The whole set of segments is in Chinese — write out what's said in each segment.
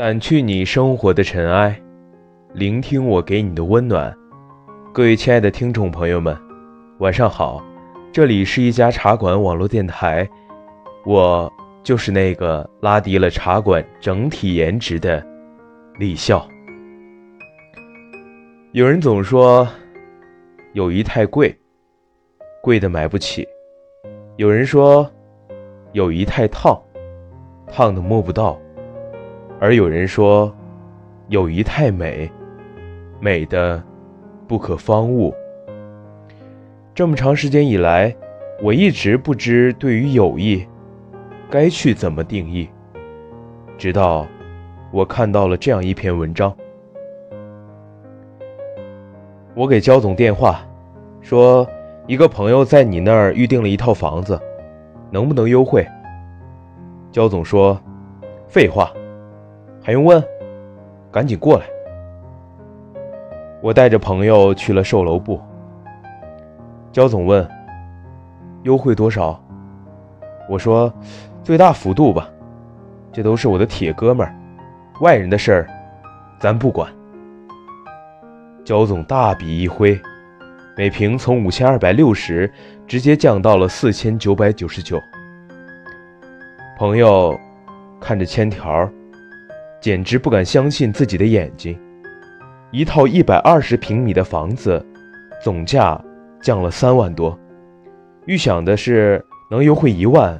掸去你生活的尘埃，聆听我给你的温暖。各位亲爱的听众朋友们，晚上好！这里是一家茶馆网络电台，我就是那个拉低了茶馆整体颜值的李笑。有人总说友谊太贵，贵的买不起；有人说友谊太烫，烫的摸不到。而有人说，友谊太美，美的不可方物。这么长时间以来，我一直不知对于友谊该去怎么定义。直到我看到了这样一篇文章，我给焦总电话，说一个朋友在你那儿预定了一套房子，能不能优惠？焦总说：“废话。”还用问？赶紧过来！我带着朋友去了售楼部。焦总问：“优惠多少？”我说：“最大幅度吧。”这都是我的铁哥们儿，外人的事儿，咱不管。焦总大笔一挥，每平从五千二百六十直接降到了四千九百九十九。朋友看着签条。简直不敢相信自己的眼睛！一套一百二十平米的房子，总价降了三万多。预想的是能优惠一万，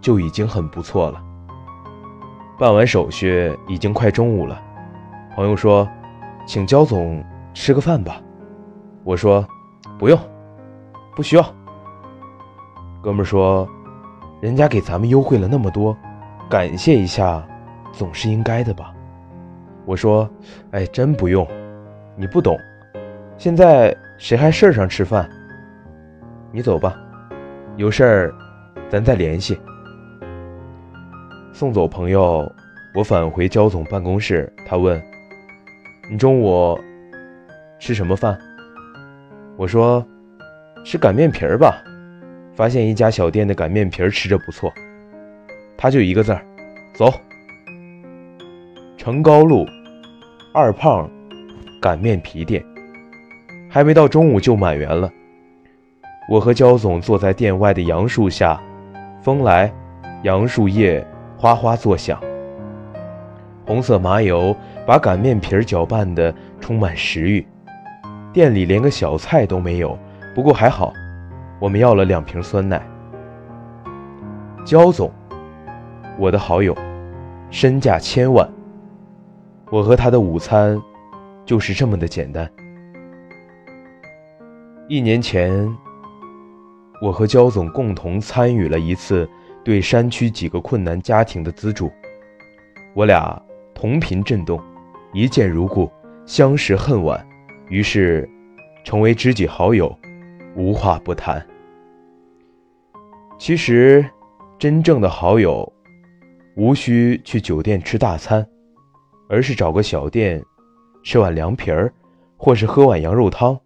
就已经很不错了。办完手续已经快中午了，朋友说：“请焦总吃个饭吧。”我说：“不用，不需要。”哥们说：“人家给咱们优惠了那么多，感谢一下。”总是应该的吧，我说，哎，真不用，你不懂，现在谁还事儿上吃饭？你走吧，有事儿咱再联系。送走朋友，我返回焦总办公室，他问：“你中午吃什么饭？”我说：“吃擀面皮儿吧，发现一家小店的擀面皮儿吃着不错。”他就一个字儿：“走。”城高路二胖擀面皮店，还没到中午就满员了。我和焦总坐在店外的杨树下，风来，杨树叶哗哗作响。红色麻油把擀面皮儿搅拌得充满食欲。店里连个小菜都没有，不过还好，我们要了两瓶酸奶。焦总，我的好友，身价千万。我和他的午餐，就是这么的简单。一年前，我和焦总共同参与了一次对山区几个困难家庭的资助，我俩同频震动，一见如故，相识恨晚，于是成为知己好友，无话不谈。其实，真正的好友，无需去酒店吃大餐。而是找个小店，吃碗凉皮儿，或是喝碗羊肉汤，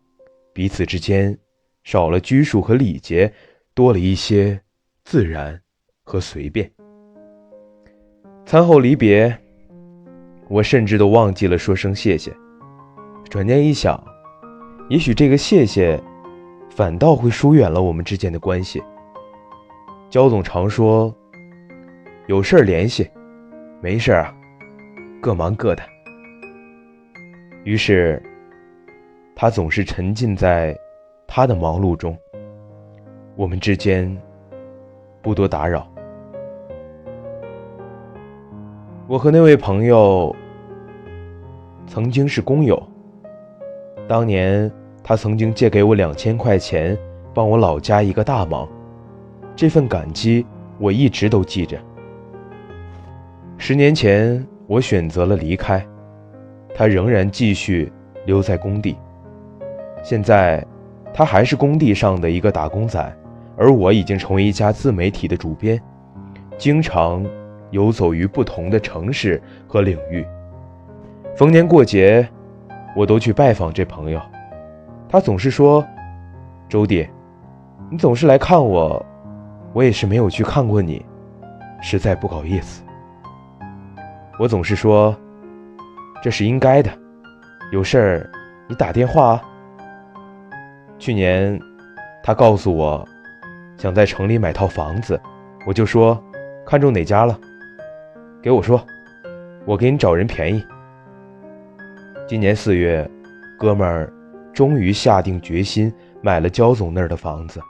彼此之间少了拘束和礼节，多了一些自然和随便。餐后离别，我甚至都忘记了说声谢谢。转念一想，也许这个谢谢，反倒会疏远了我们之间的关系。焦总常说：“有事儿联系，没事儿。”各忙各的，于是他总是沉浸在他的忙碌中，我们之间不多打扰。我和那位朋友曾经是工友，当年他曾经借给我两千块钱，帮我老家一个大忙，这份感激我一直都记着。十年前。我选择了离开，他仍然继续留在工地。现在，他还是工地上的一个打工仔，而我已经成为一家自媒体的主编，经常游走于不同的城市和领域。逢年过节，我都去拜访这朋友。他总是说：“周弟，你总是来看我，我也是没有去看过你，实在不好意思。”我总是说，这是应该的。有事儿你打电话啊。去年，他告诉我，想在城里买套房子，我就说，看中哪家了，给我说，我给你找人便宜。今年四月，哥们儿终于下定决心买了焦总那儿的房子。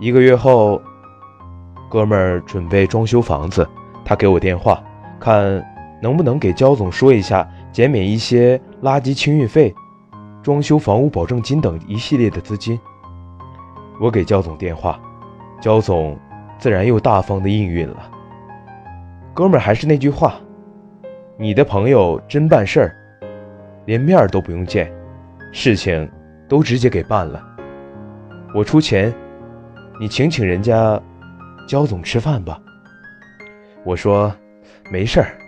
一个月后，哥们儿准备装修房子。他给我电话，看能不能给焦总说一下减免一些垃圾清运费、装修房屋保证金等一系列的资金。我给焦总电话，焦总自然又大方的应允了。哥们儿还是那句话，你的朋友真办事儿，连面都不用见，事情都直接给办了。我出钱，你请请人家焦总吃饭吧。我说：“没事儿，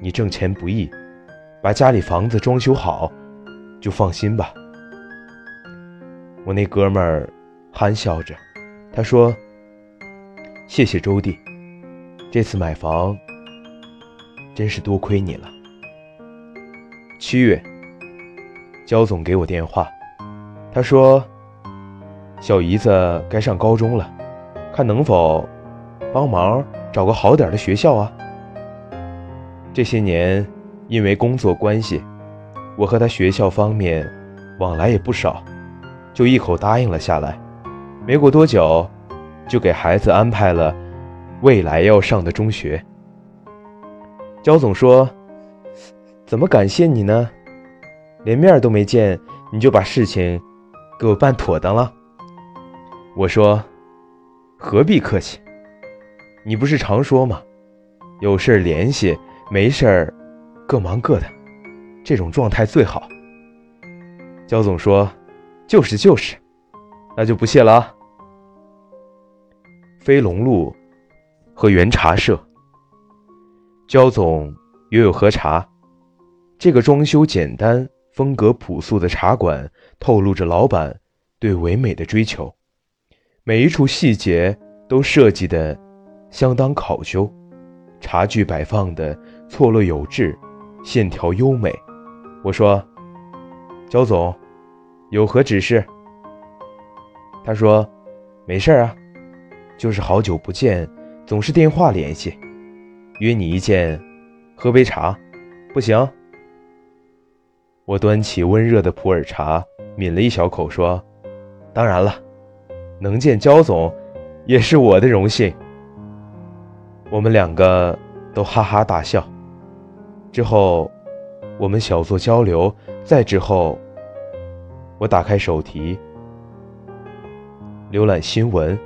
你挣钱不易，把家里房子装修好，就放心吧。”我那哥们儿憨笑着，他说：“谢谢周弟，这次买房真是多亏你了。”七月，焦总给我电话，他说：“小姨子该上高中了，看能否帮忙。”找个好点的学校啊！这些年，因为工作关系，我和他学校方面往来也不少，就一口答应了下来。没过多久，就给孩子安排了未来要上的中学。焦总说：“怎么感谢你呢？连面都没见，你就把事情给我办妥当了。”我说：“何必客气。”你不是常说吗？有事联系，没事儿各忙各的，这种状态最好。焦总说：“就是就是，那就不谢了啊。”飞龙路和原茶社，焦总约有喝茶。这个装修简单、风格朴素的茶馆，透露着老板对唯美的追求，每一处细节都设计的。相当考究，茶具摆放的错落有致，线条优美。我说：“焦总，有何指示？”他说：“没事啊，就是好久不见，总是电话联系，约你一见，喝杯茶，不行？”我端起温热的普洱茶，抿了一小口，说：“当然了，能见焦总，也是我的荣幸。”我们两个都哈哈大笑。之后，我们小作交流。再之后，我打开手提，浏览新闻。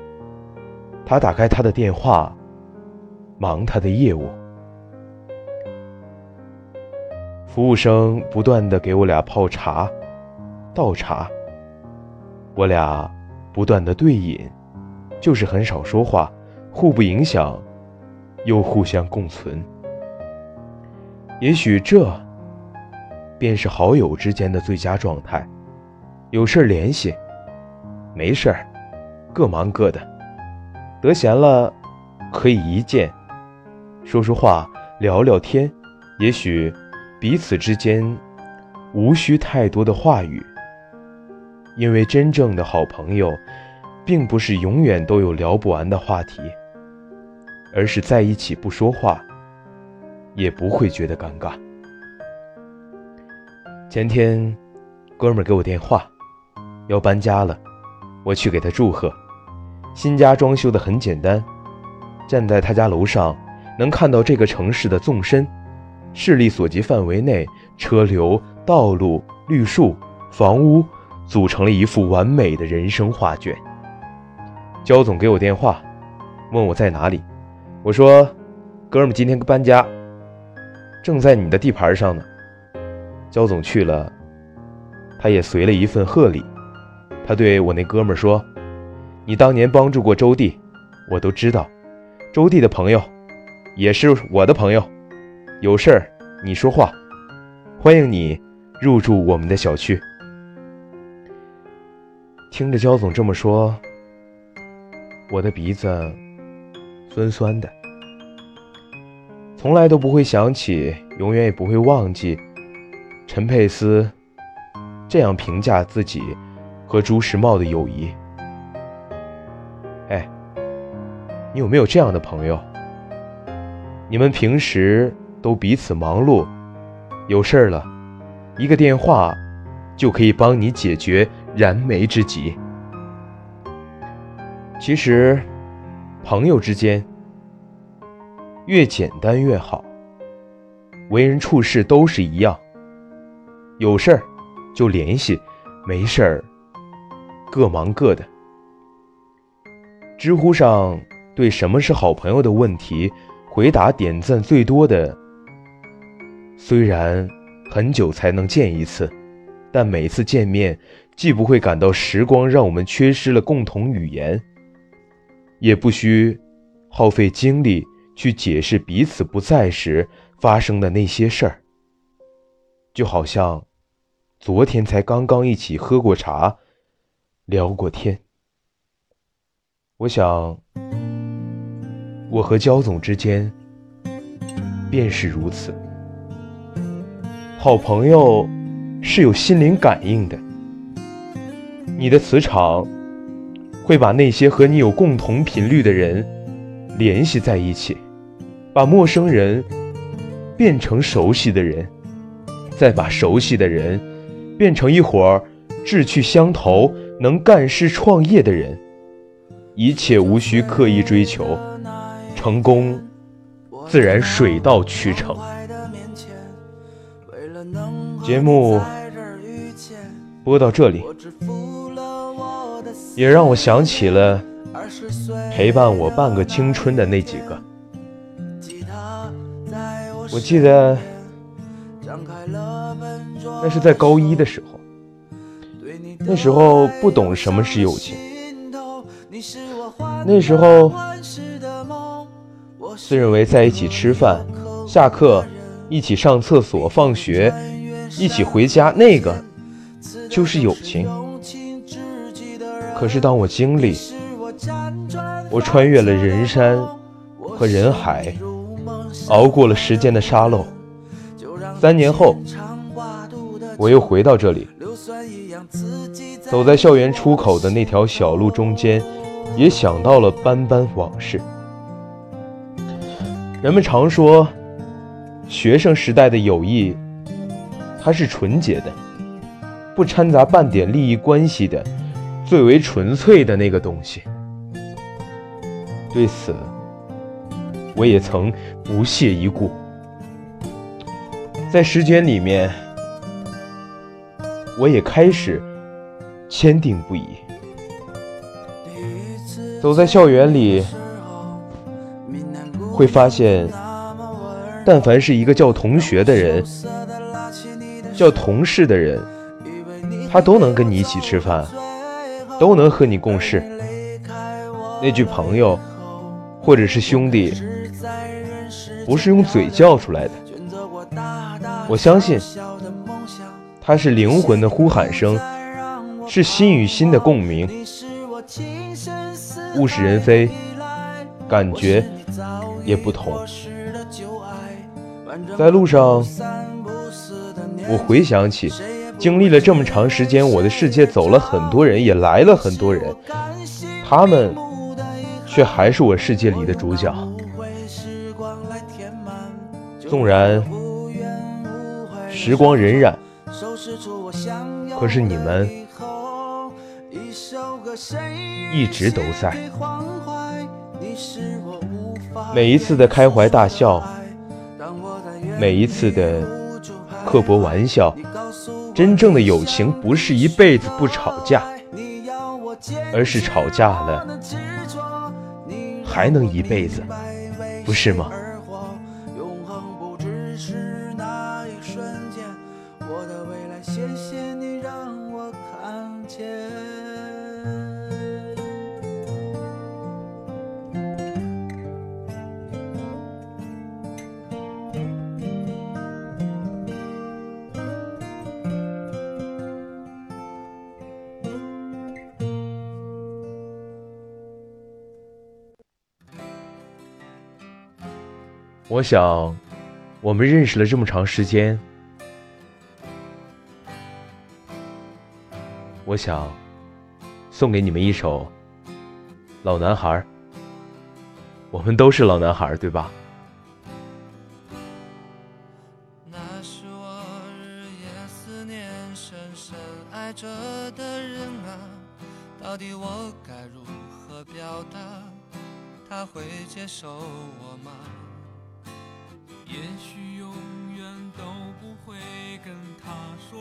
他打开他的电话，忙他的业务。服务生不断的给我俩泡茶、倒茶。我俩不断的对饮，就是很少说话，互不影响。又互相共存，也许这便是好友之间的最佳状态。有事联系，没事儿各忙各的。得闲了可以一见，说说话，聊聊天。也许彼此之间无需太多的话语，因为真正的好朋友，并不是永远都有聊不完的话题。而是在一起不说话，也不会觉得尴尬。前天，哥们给我电话，要搬家了，我去给他祝贺。新家装修的很简单，站在他家楼上，能看到这个城市的纵深，视力所及范围内，车流、道路、绿树、房屋，组成了一幅完美的人生画卷。焦总给我电话，问我在哪里。我说：“哥们，今天搬家，正在你的地盘上呢。”焦总去了，他也随了一份贺礼。他对我那哥们说：“你当年帮助过周弟，我都知道。周弟的朋友，也是我的朋友。有事儿你说话，欢迎你入住我们的小区。”听着焦总这么说，我的鼻子酸酸的。从来都不会想起，永远也不会忘记。陈佩斯这样评价自己和朱时茂的友谊。哎，你有没有这样的朋友？你们平时都彼此忙碌，有事儿了，一个电话就可以帮你解决燃眉之急。其实，朋友之间越简单越好，为人处事都是一样。有事儿就联系，没事儿各忙各的。知乎上对什么是好朋友的问题，回答点赞最多的，虽然很久才能见一次，但每次见面既不会感到时光让我们缺失了共同语言，也不需耗费精力去解释彼此不在时发生的那些事儿，就好像。昨天才刚刚一起喝过茶，聊过天。我想，我和焦总之间便是如此。好朋友是有心灵感应的，你的磁场会把那些和你有共同频率的人联系在一起，把陌生人变成熟悉的人，再把熟悉的人。变成一伙志趣相投、能干事创业的人，一切无需刻意追求，成功自然水到渠成。节目播到这里，也让我想起了陪伴我半个青春的那几个。我记得。那是在高一的时候，那时候不懂什么是友情，那时候自认为在一起吃饭、下课、一起上厕所、放学、一起回家，那个就是友情。可是当我经历，我穿越了人山和人海，熬过了时间的沙漏。三年后，我又回到这里，走在校园出口的那条小路中间，也想到了斑斑往事。人们常说，学生时代的友谊，它是纯洁的，不掺杂半点利益关系的，最为纯粹的那个东西。对此，我也曾不屑一顾。在时间里面，我也开始坚定不移。走在校园里，会发现，但凡是一个叫同学的人、叫同事的人，他都能跟你一起吃饭，都能和你共事。那句朋友，或者是兄弟，不是用嘴叫出来的。我相信，它是灵魂的呼喊声，是心与心的共鸣。物是人非，感觉也不同。在路上，我回想起，经历了这么长时间，我的世界走了很多人，也来了很多人，他们却还是我世界里的主角。纵然。时光荏苒，可是你们一直都在。每一次的开怀大笑，每一次的刻薄玩笑，真正的友情不是一辈子不吵架，而是吵架了还能一辈子，不是吗？我想，我们认识了这么长时间，我想送给你们一首《老男孩》。我们都是老男孩，对吧？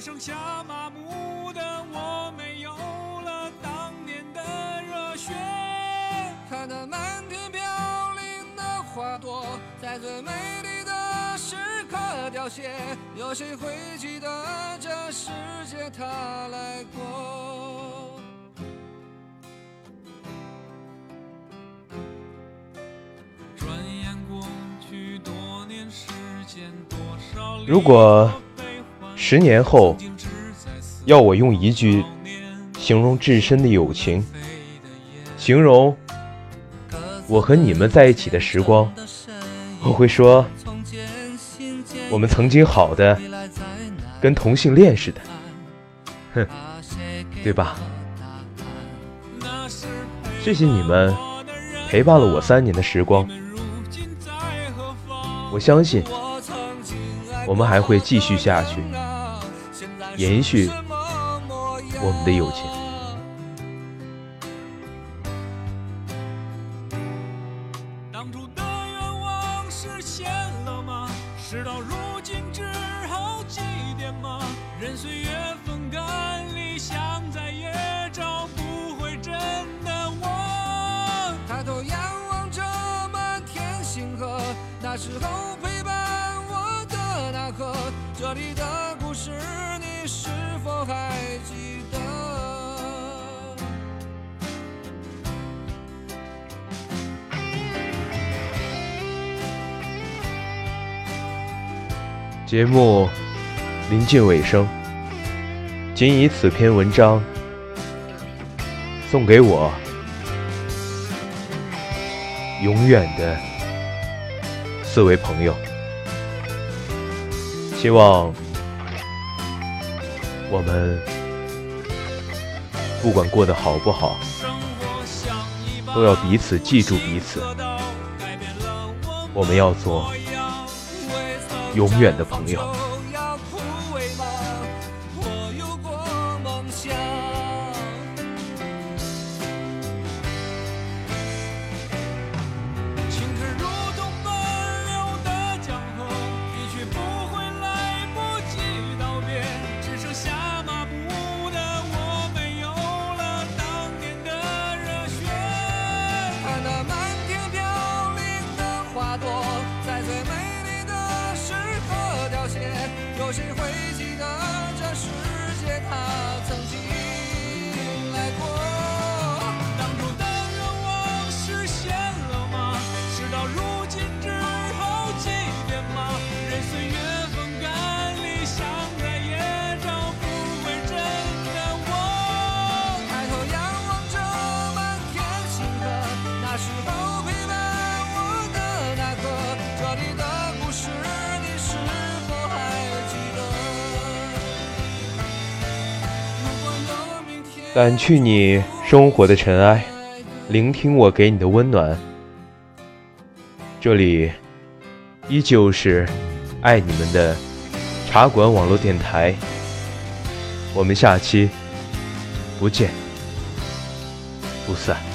只剩下麻木的我，没有了当年的热血。看那满天飘零的花朵，在最美丽的时刻凋谢，有谁会记得这世界它来过？如果十年后要我用一句形容至深的友情，形容我和你们在一起的时光，我会说，我们曾经好的跟同性恋似的，哼，对吧？谢谢你们陪伴了我三年的时光，我相信。我们还会继续下去，延续我们的友情。当初的愿望实现了吗？事节目临近尾声，仅以此篇文章送给我永远的四位朋友。希望我们不管过得好不好，都要彼此记住彼此。我们要做永远的朋友。掸去你生活的尘埃，聆听我给你的温暖。这里依旧是爱你们的茶馆网络电台。我们下期不见不散。